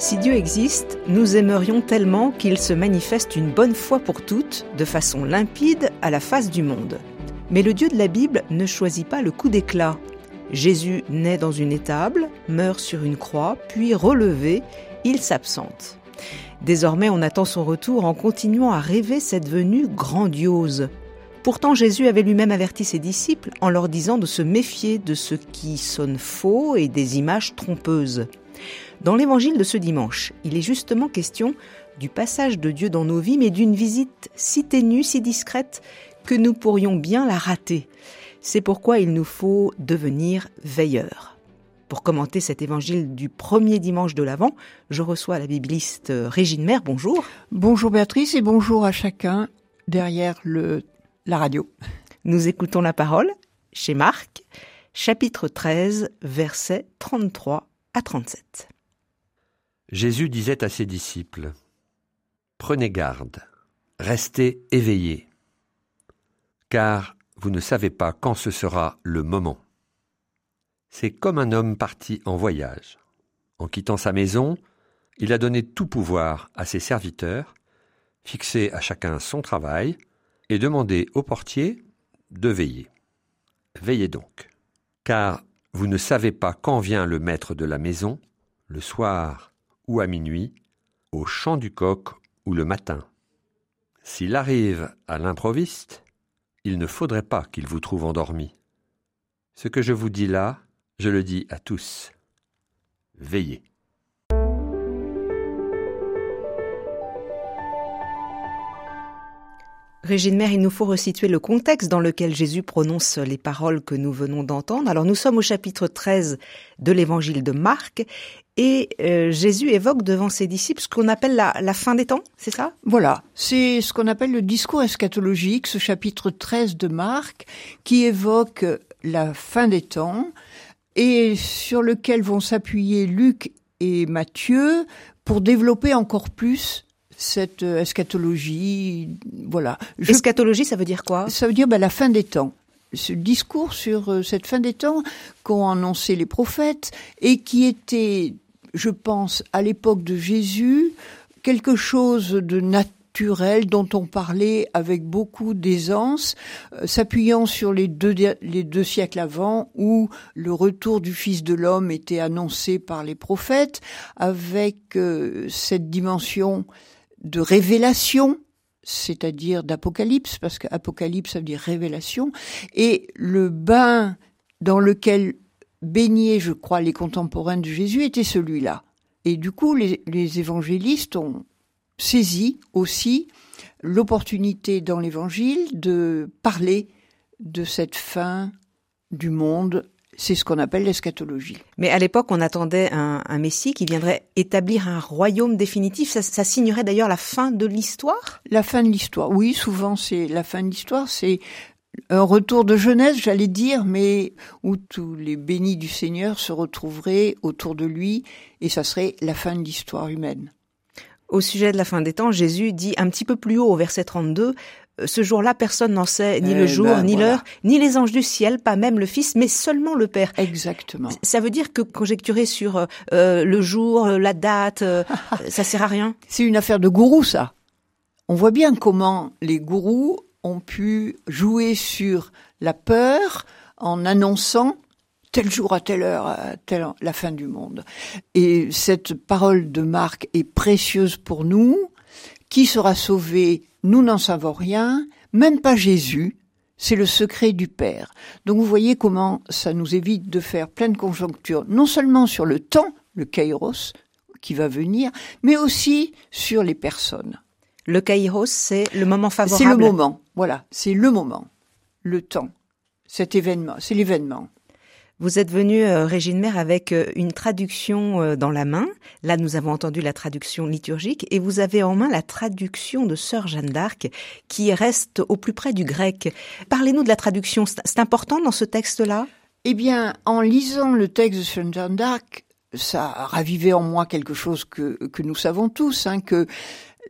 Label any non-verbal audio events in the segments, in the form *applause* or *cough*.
Si Dieu existe, nous aimerions tellement qu'il se manifeste une bonne fois pour toutes, de façon limpide, à la face du monde. Mais le Dieu de la Bible ne choisit pas le coup d'éclat. Jésus naît dans une étable, meurt sur une croix, puis relevé, il s'absente. Désormais, on attend son retour en continuant à rêver cette venue grandiose. Pourtant, Jésus avait lui-même averti ses disciples en leur disant de se méfier de ce qui sonne faux et des images trompeuses. Dans l'évangile de ce dimanche, il est justement question du passage de Dieu dans nos vies, mais d'une visite si ténue, si discrète, que nous pourrions bien la rater. C'est pourquoi il nous faut devenir veilleurs. Pour commenter cet évangile du premier dimanche de l'Avent, je reçois la bibliste Régine Mère. Bonjour. Bonjour Béatrice et bonjour à chacun derrière le, la radio. Nous écoutons la parole chez Marc, chapitre 13, versets 33 à 37. Jésus disait à ses disciples, Prenez garde, restez éveillés, car vous ne savez pas quand ce sera le moment. C'est comme un homme parti en voyage. En quittant sa maison, il a donné tout pouvoir à ses serviteurs, fixé à chacun son travail, et demandé au portier de veiller. Veillez donc, car vous ne savez pas quand vient le maître de la maison, le soir ou à minuit, au chant du coq ou le matin. S'il arrive à l'improviste, il ne faudrait pas qu'il vous trouve endormi. Ce que je vous dis là, je le dis à tous. Veillez. Régine Mère, il nous faut resituer le contexte dans lequel Jésus prononce les paroles que nous venons d'entendre. Alors nous sommes au chapitre 13 de l'évangile de Marc et euh, Jésus évoque devant ses disciples ce qu'on appelle la, la, fin des temps, c'est ça? Voilà, c'est ce qu'on appelle le discours eschatologique, ce chapitre 13 de Marc qui évoque la fin des temps et sur lequel vont s'appuyer Luc et Matthieu pour développer encore plus cette euh, eschatologie, voilà. Je... Eschatologie, ça veut dire quoi? Ça veut dire ben, la fin des temps. Ce discours sur euh, cette fin des temps qu'ont annoncé les prophètes et qui était, je pense, à l'époque de Jésus, quelque chose de naturel dont on parlait avec beaucoup d'aisance, euh, s'appuyant sur les deux, les deux siècles avant où le retour du Fils de l'homme était annoncé par les prophètes, avec euh, cette dimension de révélation, c'est-à-dire d'apocalypse, parce qu'apocalypse ça veut dire révélation, et le bain dans lequel baignaient, je crois, les contemporains de Jésus était celui-là. Et du coup, les, les évangélistes ont saisi aussi l'opportunité dans l'évangile de parler de cette fin du monde c'est ce qu'on appelle l'eschatologie. Mais à l'époque, on attendait un, un, Messie qui viendrait établir un royaume définitif. Ça, ça signerait d'ailleurs la fin de l'histoire? La fin de l'histoire, oui, souvent c'est la fin de l'histoire, c'est un retour de jeunesse, j'allais dire, mais où tous les bénis du Seigneur se retrouveraient autour de lui, et ça serait la fin de l'histoire humaine. Au sujet de la fin des temps, Jésus dit un petit peu plus haut au verset 32, ce jour-là, personne n'en sait ni le jour, ben, ni voilà. l'heure, ni les anges du ciel, pas même le Fils, mais seulement le Père. Exactement. Ça veut dire que conjecturer sur euh, le jour, la date, *laughs* euh, ça sert à rien C'est une affaire de gourou, ça. On voit bien comment les gourous ont pu jouer sur la peur en annonçant tel jour à telle heure, à telle heure, la fin du monde. Et cette parole de Marc est précieuse pour nous. Qui sera sauvé Nous n'en savons rien, même pas Jésus. C'est le secret du Père. Donc vous voyez comment ça nous évite de faire plein de conjonctures, non seulement sur le temps, le kairos, qui va venir, mais aussi sur les personnes. Le kairos, c'est le moment favorable. C'est le moment, voilà, c'est le moment, le temps, cet événement, c'est l'événement. Vous êtes venu, euh, Régine Mère, avec euh, une traduction euh, dans la main. Là, nous avons entendu la traduction liturgique et vous avez en main la traduction de Sœur Jeanne d'Arc qui reste au plus près du grec. Parlez-nous de la traduction. C'est important dans ce texte-là? Eh bien, en lisant le texte de Sœur Jeanne d'Arc, ça a ravivé en moi quelque chose que, que nous savons tous, hein, que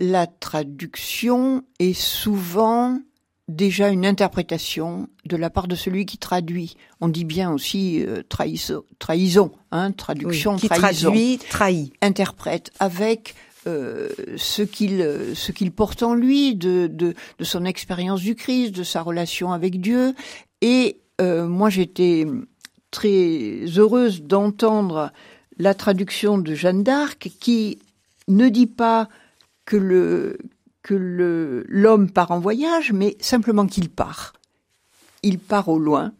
la traduction est souvent déjà une interprétation de la part de celui qui traduit. On dit bien aussi euh, trahison, trahison, hein, traduction, qui trahison. traduit, trahit. Interprète avec euh, ce qu'il ce qu'il porte en lui, de, de, de son expérience du Christ, de sa relation avec Dieu. Et euh, moi, j'étais très heureuse d'entendre la traduction de Jeanne d'Arc qui ne dit pas que le que l'homme part en voyage, mais simplement qu'il part. Il part au loin.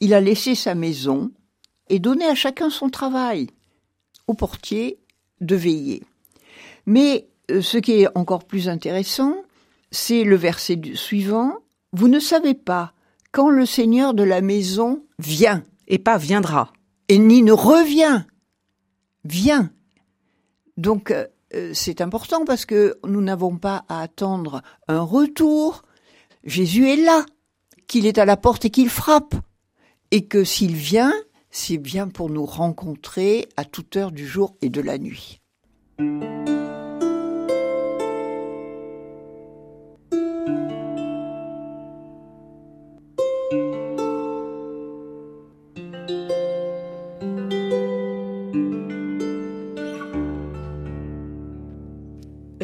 Il a laissé sa maison et donné à chacun son travail. Au portier de veiller. Mais euh, ce qui est encore plus intéressant, c'est le verset suivant. Vous ne savez pas quand le Seigneur de la maison vient. Et pas viendra. Et ni ne revient. Vient. Donc, euh, c'est important parce que nous n'avons pas à attendre un retour. Jésus est là, qu'il est à la porte et qu'il frappe. Et que s'il vient, c'est bien pour nous rencontrer à toute heure du jour et de la nuit.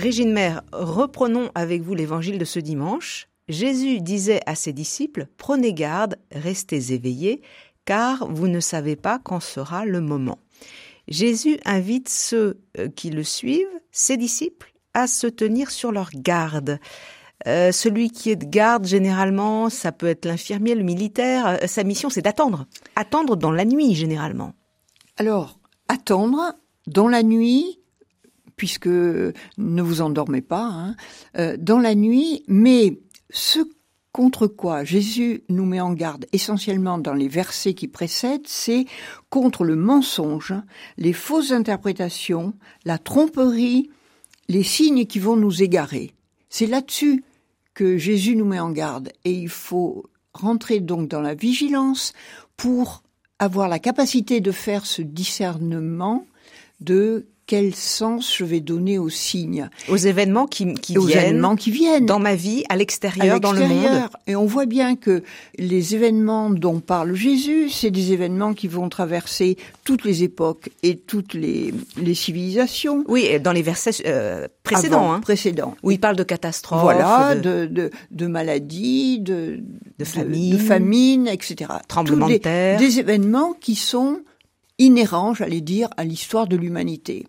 Régine Mère, reprenons avec vous l'évangile de ce dimanche. Jésus disait à ses disciples, Prenez garde, restez éveillés, car vous ne savez pas quand sera le moment. Jésus invite ceux euh, qui le suivent, ses disciples, à se tenir sur leur garde. Euh, celui qui est de garde, généralement, ça peut être l'infirmier, le militaire. Euh, sa mission, c'est d'attendre. Attendre dans la nuit, généralement. Alors, attendre dans la nuit, puisque ne vous endormez pas, hein, euh, dans la nuit, mais ce contre quoi Jésus nous met en garde essentiellement dans les versets qui précèdent, c'est contre le mensonge, les fausses interprétations, la tromperie, les signes qui vont nous égarer. C'est là-dessus que Jésus nous met en garde et il faut rentrer donc dans la vigilance pour avoir la capacité de faire ce discernement de quel sens je vais donner aux signes. Aux événements qui, qui aux viennent. événements qui viennent. Dans ma vie, à l'extérieur, dans le monde. Et on voit bien que les événements dont parle Jésus, c'est des événements qui vont traverser toutes les époques et toutes les, les civilisations. Oui, dans les versets euh, précédents. Avant, hein, précédents. Où il parle de catastrophes. Voilà, de, de, de, maladies, de, de, famine, de, famine, etc. Tremblements de terre. Des événements qui sont inhérents, j'allais dire, à l'histoire de l'humanité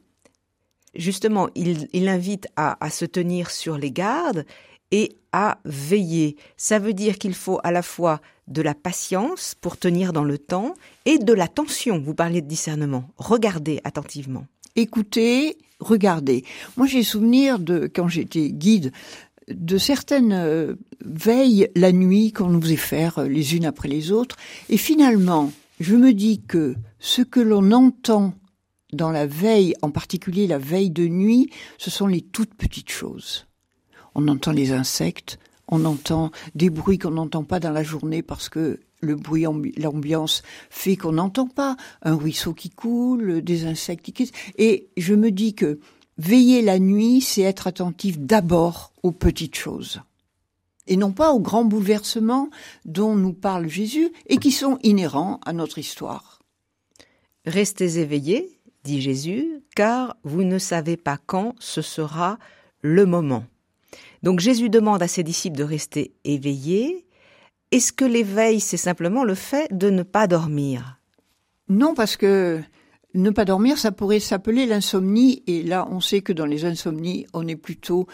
justement, il, invite à, à, se tenir sur les gardes et à veiller. Ça veut dire qu'il faut à la fois de la patience pour tenir dans le temps et de l'attention. Vous parlez de discernement. Regardez attentivement. Écoutez, regardez. Moi, j'ai souvenir de quand j'étais guide de certaines euh, veilles la nuit qu'on nous faisait faire euh, les unes après les autres. Et finalement, je me dis que ce que l'on entend dans la veille, en particulier la veille de nuit, ce sont les toutes petites choses. On entend les insectes, on entend des bruits qu'on n'entend pas dans la journée parce que le bruit, l'ambiance fait qu'on n'entend pas un ruisseau qui coule, des insectes qui... Et je me dis que veiller la nuit, c'est être attentif d'abord aux petites choses. Et non pas aux grands bouleversements dont nous parle Jésus et qui sont inhérents à notre histoire. Restez éveillés, dit Jésus, car vous ne savez pas quand ce sera le moment. Donc Jésus demande à ses disciples de rester éveillés. Est-ce que l'éveil, c'est simplement le fait de ne pas dormir? Non, parce que ne pas dormir, ça pourrait s'appeler l'insomnie, et là, on sait que dans les insomnies, on est plutôt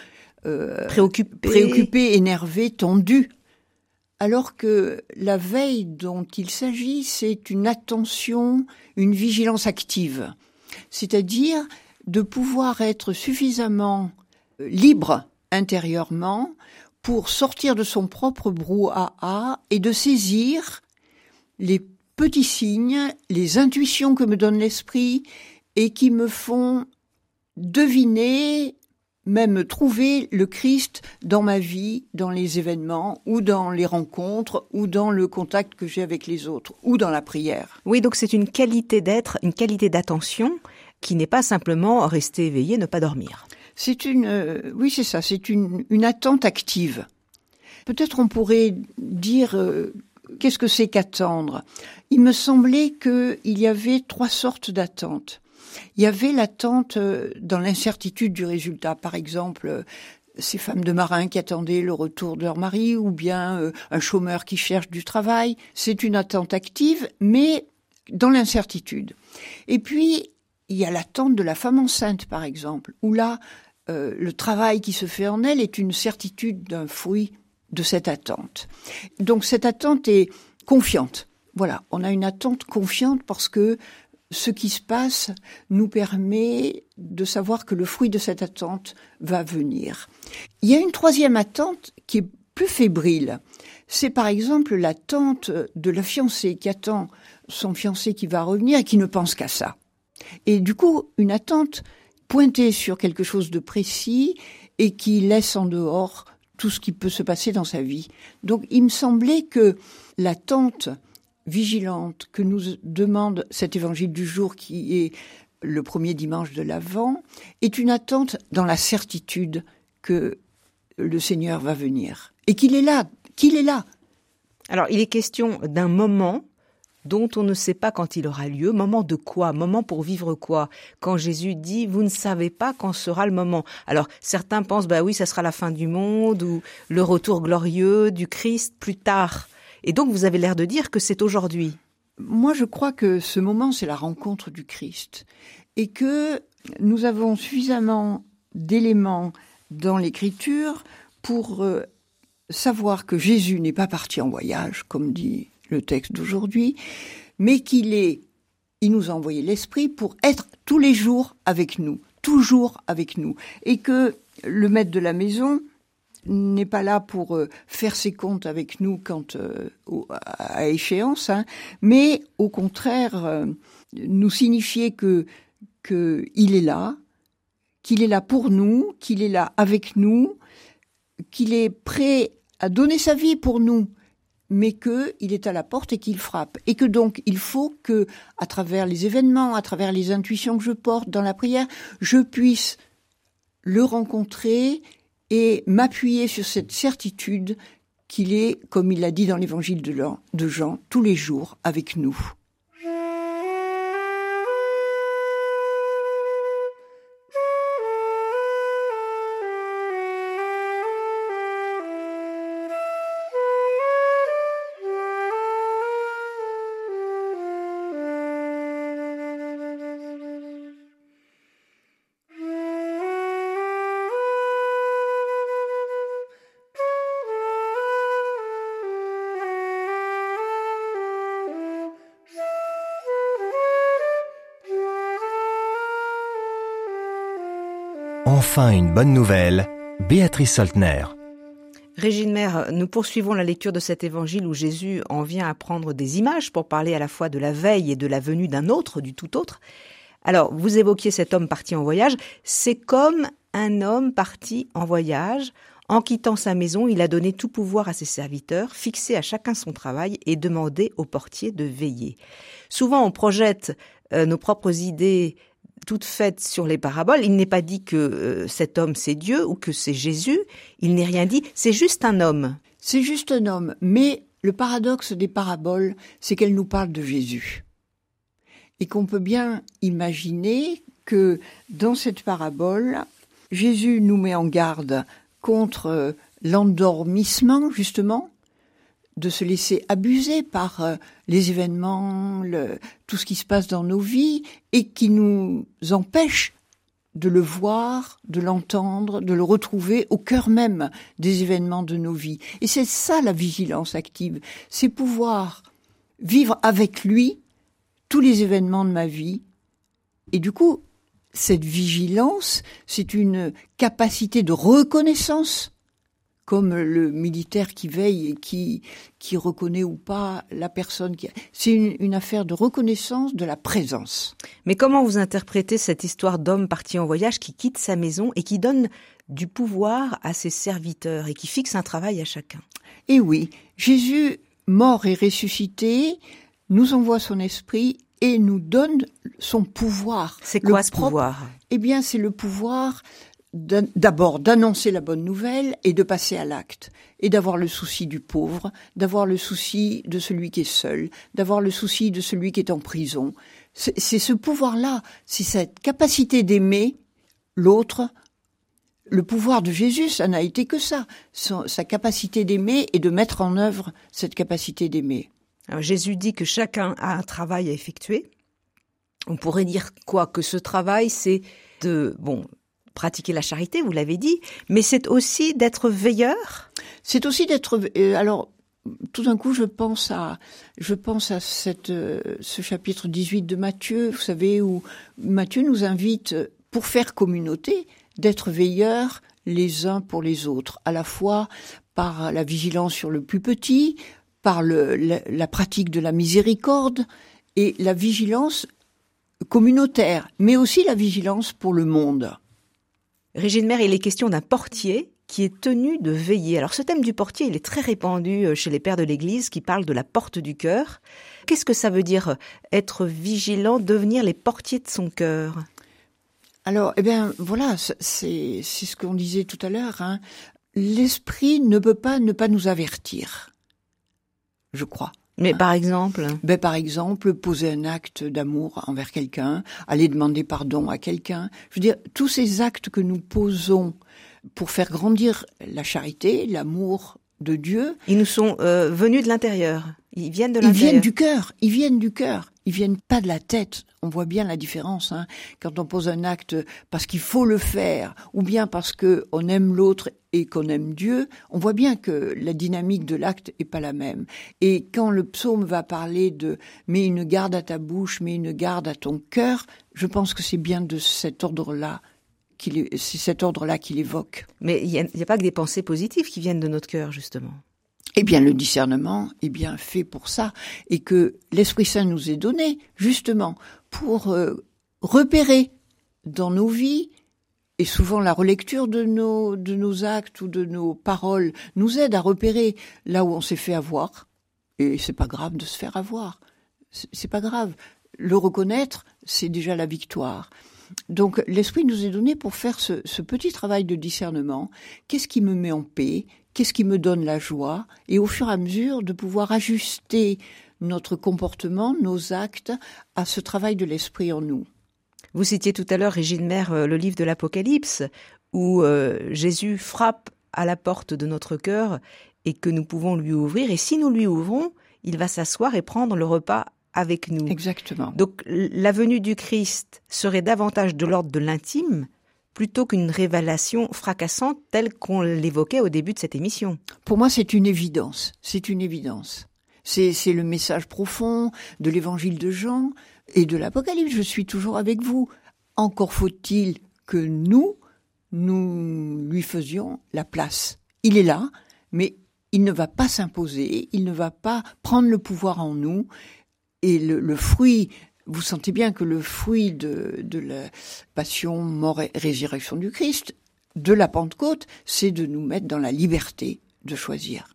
euh, préoccupé. préoccupé, énervé, tendu. Alors que la veille dont il s'agit, c'est une attention, une vigilance active c'est-à-dire de pouvoir être suffisamment euh, libre intérieurement pour sortir de son propre brouhaha et de saisir les petits signes, les intuitions que me donne l'esprit et qui me font deviner, même trouver le Christ dans ma vie, dans les événements, ou dans les rencontres, ou dans le contact que j'ai avec les autres, ou dans la prière. Oui, donc c'est une qualité d'être, une qualité d'attention qui n'est pas simplement rester éveillé, ne pas dormir. C'est une, euh, oui, c'est ça, c'est une, une attente active. Peut-être on pourrait dire euh, qu'est-ce que c'est qu'attendre? Il me semblait qu'il y avait trois sortes d'attentes. Il y avait l'attente euh, dans l'incertitude du résultat. Par exemple, euh, ces femmes de marins qui attendaient le retour de leur mari ou bien un chômeur qui cherche du travail. C'est une attente active, mais dans l'incertitude. Et puis, il y a l'attente de la femme enceinte, par exemple, où là, le travail qui se fait en elle est une certitude d'un fruit de cette attente. Donc cette attente est confiante. Voilà, on a une attente confiante parce que ce qui se passe nous permet de savoir que le fruit de cette attente va venir. Il y a une troisième attente qui est plus fébrile. C'est par exemple l'attente de la fiancée qui attend son fiancé qui va revenir et qui ne pense qu'à ça. Et du coup, une attente pointée sur quelque chose de précis et qui laisse en dehors tout ce qui peut se passer dans sa vie. Donc il me semblait que l'attente vigilante que nous demande cet évangile du jour qui est le premier dimanche de l'Avent est une attente dans la certitude que le Seigneur va venir et qu'il est là, qu'il est là. Alors il est question d'un moment dont on ne sait pas quand il aura lieu. Moment de quoi? Moment pour vivre quoi? Quand Jésus dit vous ne savez pas quand sera le moment. Alors certains pensent bah oui ça sera la fin du monde ou le retour glorieux du Christ plus tard. Et donc vous avez l'air de dire que c'est aujourd'hui. Moi je crois que ce moment c'est la rencontre du Christ et que nous avons suffisamment d'éléments dans l'écriture pour euh, savoir que Jésus n'est pas parti en voyage, comme dit le texte d'aujourd'hui, mais qu'il est, il nous a envoyé l'esprit pour être tous les jours avec nous, toujours avec nous, et que le maître de la maison n'est pas là pour euh, faire ses comptes avec nous quand euh, à échéance, hein, mais au contraire euh, nous signifier que qu'il est là, qu'il est là pour nous, qu'il est là avec nous, qu'il est prêt à donner sa vie pour nous mais qu'il est à la porte et qu'il frappe. Et que donc, il faut que, à travers les événements, à travers les intuitions que je porte dans la prière, je puisse le rencontrer et m'appuyer sur cette certitude qu'il est, comme il l'a dit dans l'évangile de Jean, tous les jours avec nous. Enfin une bonne nouvelle, Béatrice Soltner. Régine Mère, nous poursuivons la lecture de cet évangile où Jésus en vient à prendre des images pour parler à la fois de la veille et de la venue d'un autre, du tout autre. Alors, vous évoquiez cet homme parti en voyage. C'est comme un homme parti en voyage. En quittant sa maison, il a donné tout pouvoir à ses serviteurs, fixé à chacun son travail et demandé au portier de veiller. Souvent, on projette euh, nos propres idées toute faite sur les paraboles. Il n'est pas dit que euh, cet homme c'est Dieu ou que c'est Jésus. Il n'est rien dit. C'est juste un homme. C'est juste un homme. Mais le paradoxe des paraboles, c'est qu'elles nous parlent de Jésus. Et qu'on peut bien imaginer que dans cette parabole, Jésus nous met en garde contre euh, l'endormissement, justement, de se laisser abuser par euh, les événements, le, tout ce qui se passe dans nos vies et qui nous empêche de le voir, de l'entendre, de le retrouver au cœur même des événements de nos vies. Et c'est ça la vigilance active, c'est pouvoir vivre avec lui tous les événements de ma vie. Et du coup, cette vigilance, c'est une capacité de reconnaissance comme le militaire qui veille et qui, qui reconnaît ou pas la personne qui. C'est une, affaire de reconnaissance de la présence. Mais comment vous interprétez cette histoire d'homme parti en voyage qui quitte sa maison et qui donne du pouvoir à ses serviteurs et qui fixe un travail à chacun? Eh oui, Jésus, mort et ressuscité, nous envoie son esprit et nous donne son pouvoir. C'est quoi ce pouvoir? Eh bien, c'est le pouvoir d'abord d'annoncer la bonne nouvelle et de passer à l'acte et d'avoir le souci du pauvre, d'avoir le souci de celui qui est seul, d'avoir le souci de celui qui est en prison. C'est ce pouvoir-là, c'est cette capacité d'aimer l'autre. Le pouvoir de Jésus, ça n'a été que ça, sa capacité d'aimer et de mettre en œuvre cette capacité d'aimer. Jésus dit que chacun a un travail à effectuer. On pourrait dire quoi? Que ce travail, c'est de bon pratiquer la charité, vous l'avez dit, mais c'est aussi d'être veilleur? C'est aussi d'être. Euh, alors, tout d'un coup, je pense à, je pense à cette, euh, ce chapitre 18 de Matthieu, vous savez, où Matthieu nous invite, pour faire communauté, d'être veilleurs les uns pour les autres, à la fois par la vigilance sur le plus petit, par le, la pratique de la miséricorde et la vigilance communautaire, mais aussi la vigilance pour le monde. Régine Mère, il est question d'un portier qui est tenu de veiller. Alors ce thème du portier, il est très répandu euh, chez les pères de l'Église qui parlent de la porte du cœur. Qu'est-ce que ça veut dire euh, être vigilant, devenir les portiers de son cœur? Alors, eh bien, voilà, c'est ce qu'on disait tout à l'heure. Hein. L'esprit ne peut pas ne pas nous avertir, je crois. Mais par exemple ben, Par exemple, poser un acte d'amour envers quelqu'un, aller demander pardon à quelqu'un. Je veux dire, tous ces actes que nous posons pour faire grandir la charité, l'amour de Dieu. Ils nous sont euh, venus de l'intérieur. Ils viennent de l'intérieur. Ils viennent du cœur. Ils viennent du cœur. Ils viennent pas de la tête. On voit bien la différence hein. quand on pose un acte parce qu'il faut le faire, ou bien parce que on aime l'autre et qu'on aime Dieu. On voit bien que la dynamique de l'acte est pas la même. Et quand le psaume va parler de mets une garde à ta bouche, mets une garde à ton cœur, je pense que c'est bien de cet ordre-là c'est cet ordre-là qu'il évoque. Mais il n'y a, pas que des pensées positives qui viennent de notre cœur, justement. Eh bien, le discernement est bien fait pour ça, et que l'Esprit Saint nous est donné, justement, pour euh, repérer dans nos vies, et souvent la relecture de nos, actes ou de nos paroles nous aide à repérer là où on s'est fait avoir. Et c'est pas grave de se faire avoir. C'est pas grave. Le reconnaître, c'est déjà la victoire. Donc l'esprit nous est donné pour faire ce, petit travail de discernement. Qu'est-ce qui me met en paix? Qu'est-ce qui me donne la joie? Et au fur et à mesure de pouvoir ajuster notre comportement, nos actes à ce travail de l'esprit en nous. Vous citiez tout à l'heure, Régine Mère, euh, le livre de l'Apocalypse, où euh, Jésus frappe à la porte de notre cœur et que nous pouvons lui ouvrir. Et si nous lui ouvrons, il va s'asseoir et prendre le repas avec nous. Exactement. Donc la venue du Christ serait davantage de l'ordre de l'intime plutôt qu'une révélation fracassante telle qu'on l'évoquait au début de cette émission. Pour moi, c'est une évidence. C'est une évidence. C'est le message profond de l'évangile de Jean et de l'Apocalypse. Je suis toujours avec vous. Encore faut-il que nous, nous lui faisions la place. Il est là, mais il ne va pas s'imposer, il ne va pas prendre le pouvoir en nous, et le, fruit, vous sentez bien que le fruit de, la passion, mort et résurrection du Christ, de la Pentecôte, c'est de nous mettre dans la liberté de choisir.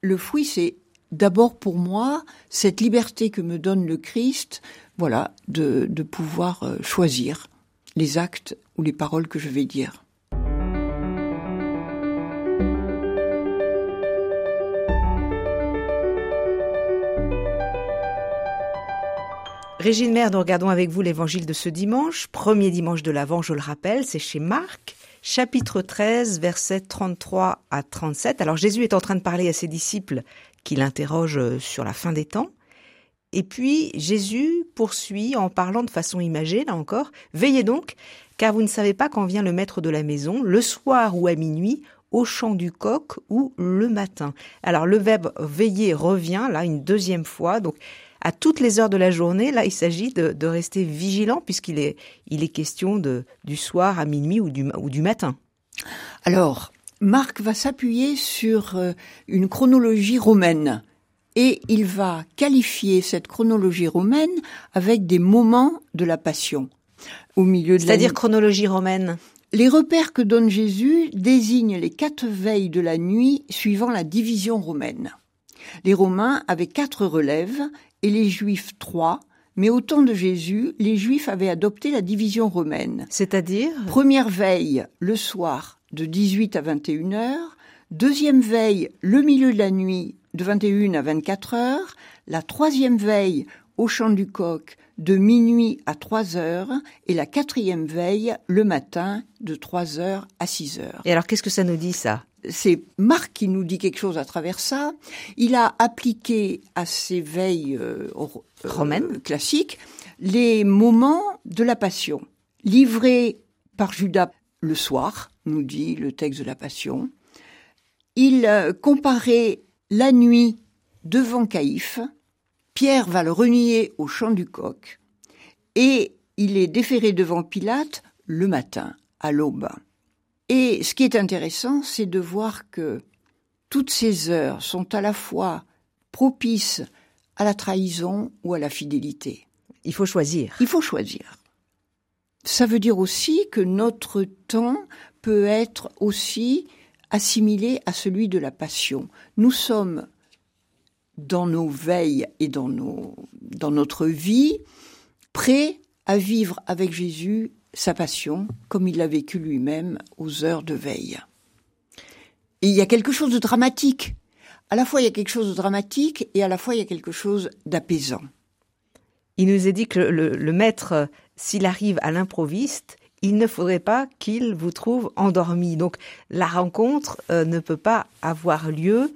Le fruit, c'est d'abord pour moi cette liberté que me donne le Christ, voilà, de, de pouvoir euh, choisir les actes ou les paroles que je vais dire. Régine Mère, nous regardons avec vous l'évangile de ce dimanche, premier dimanche de l'Avent, je le rappelle, c'est chez Marc, chapitre 13, versets 33 à 37. Alors Jésus est en train de parler à ses disciples qui l'interrogent sur la fin des temps. Et puis Jésus poursuit en parlant de façon imagée, là encore, Veillez donc, car vous ne savez pas quand vient le maître de la maison, le soir ou à minuit, au chant du coq ou le matin. Alors le verbe veiller revient là une deuxième fois, donc à toutes les heures de la journée. Là, il s'agit de, rester vigilant puisqu'il est, il est question de, du soir à minuit ou du, ou du matin. Alors, Marc va s'appuyer sur euh, une chronologie romaine et il va qualifier cette chronologie romaine avec des moments de la passion au milieu de C'est-à-dire chronologie romaine les repères que donne Jésus désignent les quatre veilles de la nuit suivant la division romaine. Les Romains avaient quatre relèves et les Juifs trois, Mais au temps de Jésus, les Juifs avaient adopté la division romaine. C'est-à-dire? Première veille le soir de 18 à 21 heures, deuxième veille le milieu de la nuit de 21 à 24 heures, la troisième veille au chant du coq de minuit à 3 heures. Et la quatrième veille le matin de 3 heures à 6 heures. Et alors qu'est-ce que ça nous dit ça? C'est Marc qui nous dit quelque chose à travers ça. Il a appliqué à ces veilles euh, euh, romaines classiques les moments de la passion, livrés par Judas le soir, nous dit le texte de la passion. Il euh, comparait la nuit devant Caïphe, Pierre va le renier au champ du coq, et il est déféré devant Pilate le matin, à l'aube. Et ce qui est intéressant, c'est de voir que toutes ces heures sont à la fois propices à la trahison ou à la fidélité. Il faut choisir. Il faut choisir. Ça veut dire aussi que notre temps peut être aussi assimilé à celui de la passion. Nous sommes dans nos veilles et dans, nos, dans notre vie prêts à vivre avec Jésus sa passion comme il l'a vécu lui-même aux heures de veille. Et il y a quelque chose de dramatique. À la fois il y a quelque chose de dramatique et à la fois il y a quelque chose d'apaisant. Il nous est dit que le, maître, s'il arrive à l'improviste, il ne faudrait pas qu'il vous trouve endormi. Donc la rencontre euh, ne peut pas avoir lieu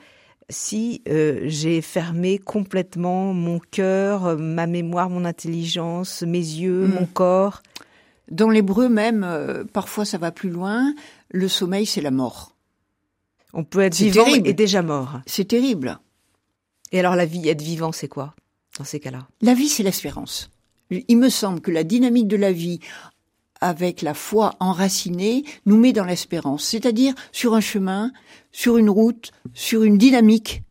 si euh, j'ai fermé complètement mon cœur, ma mémoire, mon intelligence, mes yeux, Mm. mon corps. Dans l'hébreu même, euh, parfois ça va plus loin, le sommeil c'est la mort. On peut être vivant terrible. et déjà mort. C'est terrible. Et alors la vie, être vivant, c'est quoi dans ces cas-là? La vie c'est l'espérance. Il me semble que la dynamique de la vie avec la foi enracinée nous met dans l'espérance, c'est-à-dire sur un chemin, sur une route, sur une dynamique.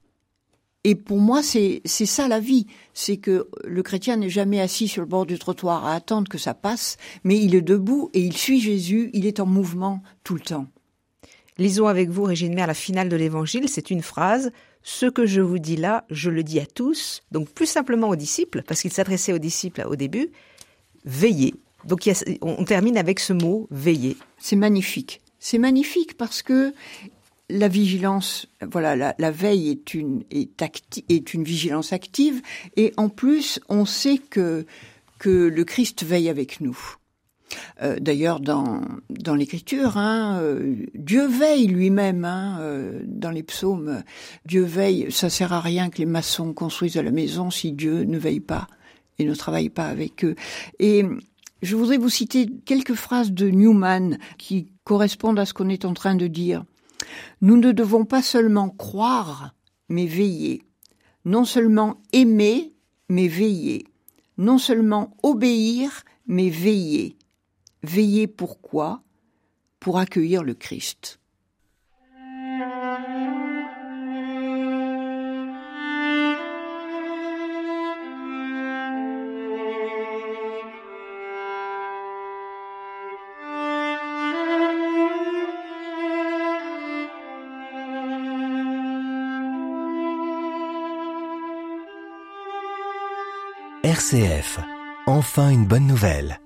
Et pour moi, c'est ça la vie. C'est que le chrétien n'est jamais assis sur le bord du trottoir à attendre que ça passe, mais il est debout et il suit Jésus, il est en mouvement tout le temps. Lisons avec vous, Régine Mère, la finale de l'Évangile. C'est une phrase. Ce que je vous dis là, je le dis à tous. Donc plus simplement aux disciples, parce qu'il s'adressait aux disciples au début. Veillez. Donc on termine avec ce mot veillez. C'est magnifique. C'est magnifique parce que la vigilance, voilà, la, la veille est une est, acti- est une vigilance active et en plus on sait que que le Christ veille avec nous. Euh, D'ailleurs, dans dans l'Écriture, hein, euh, Dieu veille lui-même. Hein, euh, dans les psaumes, Dieu veille. Ça sert à rien que les maçons construisent à la maison si Dieu ne veille pas et ne travaille pas avec eux. Et je voudrais vous citer quelques phrases de Newman qui correspondent à ce qu'on est en train de dire. Nous ne devons pas seulement croire, mais veiller. Non seulement aimer, mais veiller. Non seulement obéir, mais veiller. Veiller pourquoi Pour accueillir le Christ. RCF. Enfin une bonne nouvelle.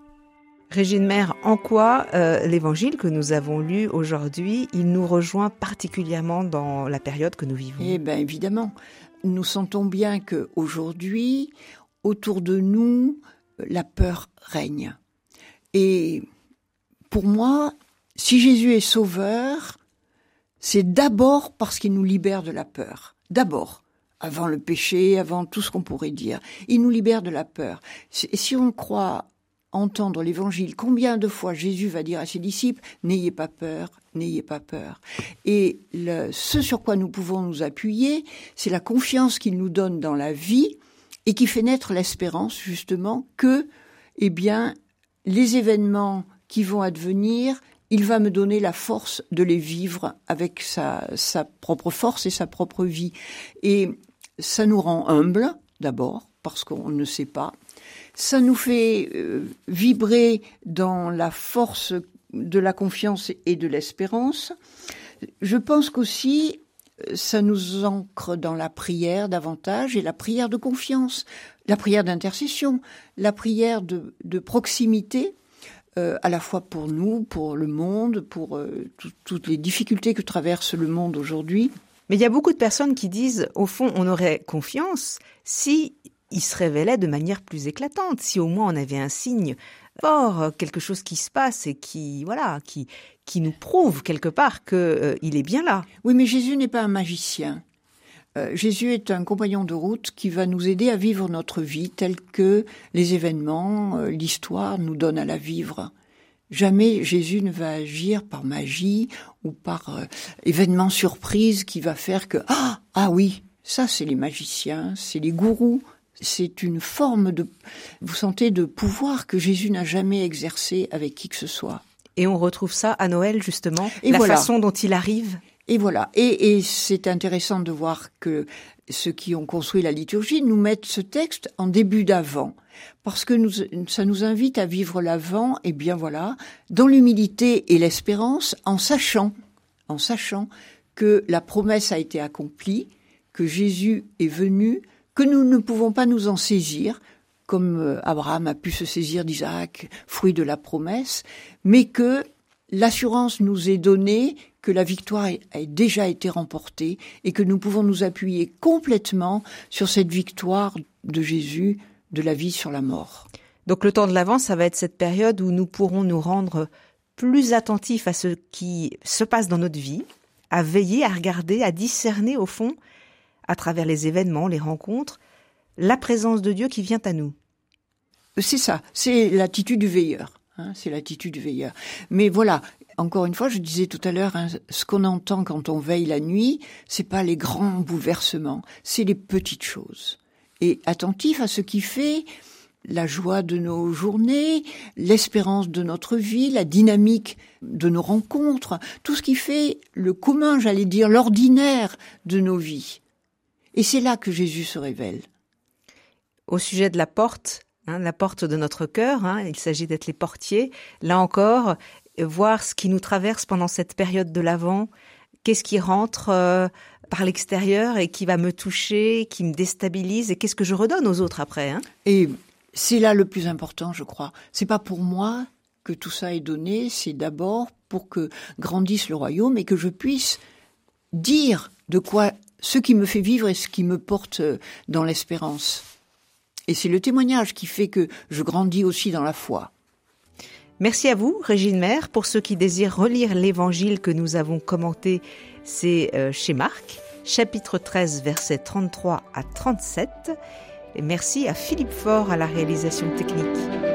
Régine Mère, en quoi euh, l'Évangile que nous avons lu aujourd'hui, il nous rejoint particulièrement dans la période que nous vivons? Eh bien, évidemment, nous sentons bien que aujourd'hui, autour de nous, la peur règne. Et pour moi, si Jésus est sauveur, c'est d'abord parce qu'il nous libère de la peur. D'abord, avant le péché, avant tout ce qu'on pourrait dire. Il nous libère de la peur. Et si on croit entendre l'évangile, combien de fois Jésus va dire à ses disciples, n'ayez pas peur, n'ayez pas peur. Et ce sur quoi nous pouvons nous appuyer, c'est la confiance qu'il nous donne dans la vie et qui fait naître l'espérance, justement, que, eh bien, les événements qui vont advenir, il va me donner la force de les vivre avec sa, sa propre force et sa propre vie. Et ça nous rend humbles, d'abord, parce qu'on ne sait pas. Ça nous fait euh, vibrer dans la force de la confiance et de l'espérance. Je pense qu'aussi, ça nous ancre dans la prière davantage et la prière de confiance, la prière d'intercession, la prière de, proximité, euh, à la fois pour nous, pour le monde, pour euh, toutes les difficultés que traverse le monde aujourd'hui. Mais il y a beaucoup de personnes qui disent, au fond, on aurait confiance si il se révélait de manière plus éclatante, si au moins on avait un signe fort, quelque chose qui se passe et qui, voilà, qui, qui nous prouve quelque part qu'il euh, est bien là. Oui, mais Jésus n'est pas un magicien. Euh, Jésus est un compagnon de route qui va nous aider à vivre notre vie telle que les événements, euh, l'histoire nous donnent à la vivre. Jamais Jésus ne va agir par magie ou par événement surprise qui va faire que ah ah oui ça c'est les magiciens, c'est les gourous, c'est une forme de, vous sentez, de pouvoir que Jésus n'a jamais exercé avec qui que ce soit. Et on retrouve ça à Noël, justement, et la façon dont il arrive. Et voilà. Et, c'est intéressant de voir que ceux qui ont construit la liturgie nous mettent ce texte en début d'avant. Parce que ça nous invite à vivre l'avant, et bien voilà, dans l'humilité et l'espérance, en sachant, en sachant que la promesse a été accomplie, que Jésus est venu que nous ne pouvons pas nous en saisir, comme euh, Abraham a pu se saisir d'Isaac, fruit de la promesse, mais que l'assurance nous est donnée que la victoire a déjà été remportée et que nous pouvons nous appuyer complètement sur cette victoire de Jésus de la vie sur la mort. Donc le temps de l'avance, ça va être cette période où nous pourrons nous rendre plus attentifs à ce qui se passe dans notre vie, à veiller, à regarder, à discerner au fond à travers les événements, les rencontres, la présence de Dieu qui vient à nous. C'est ça, c'est l'attitude du veilleur. Hein, c'est l'attitude du veilleur. Mais voilà, encore une fois, je disais tout à l'heure, hein, ce qu'on entend quand on veille la nuit, c'est pas les grands bouleversements, c'est les petites choses. Et attentif à ce qui fait la joie de nos journées, l'espérance de notre vie, la dynamique de nos rencontres, tout ce qui fait le commun, j'allais dire, l'ordinaire de nos vies. Et c'est là que Jésus se révèle. Au sujet de la porte, hein, la porte de notre cœur, hein, il s'agit d'être les portiers. Là encore, voir ce qui nous traverse pendant cette période de l'Avent, qu'est-ce qui rentre euh, par l'extérieur et qui va me toucher, qui me déstabilise, et qu'est-ce que je redonne aux autres après. Hein et c'est là le plus important, je crois. C'est pas pour moi que tout ça est donné, c'est d'abord pour que grandisse le royaume et que je puisse dire de quoi ce qui me fait vivre et ce qui me porte euh, dans l'espérance. Et c'est le témoignage qui fait que je grandis aussi dans la foi. Merci à vous, Régine Mère. Pour ceux qui désirent relire l'évangile que nous avons commenté, c'est euh, chez Marc, chapitre 13, versets 33 à 37. Et merci à Philippe Faure à la réalisation technique.